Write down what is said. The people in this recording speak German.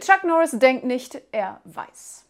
Chuck Norris denkt nicht, er weiß.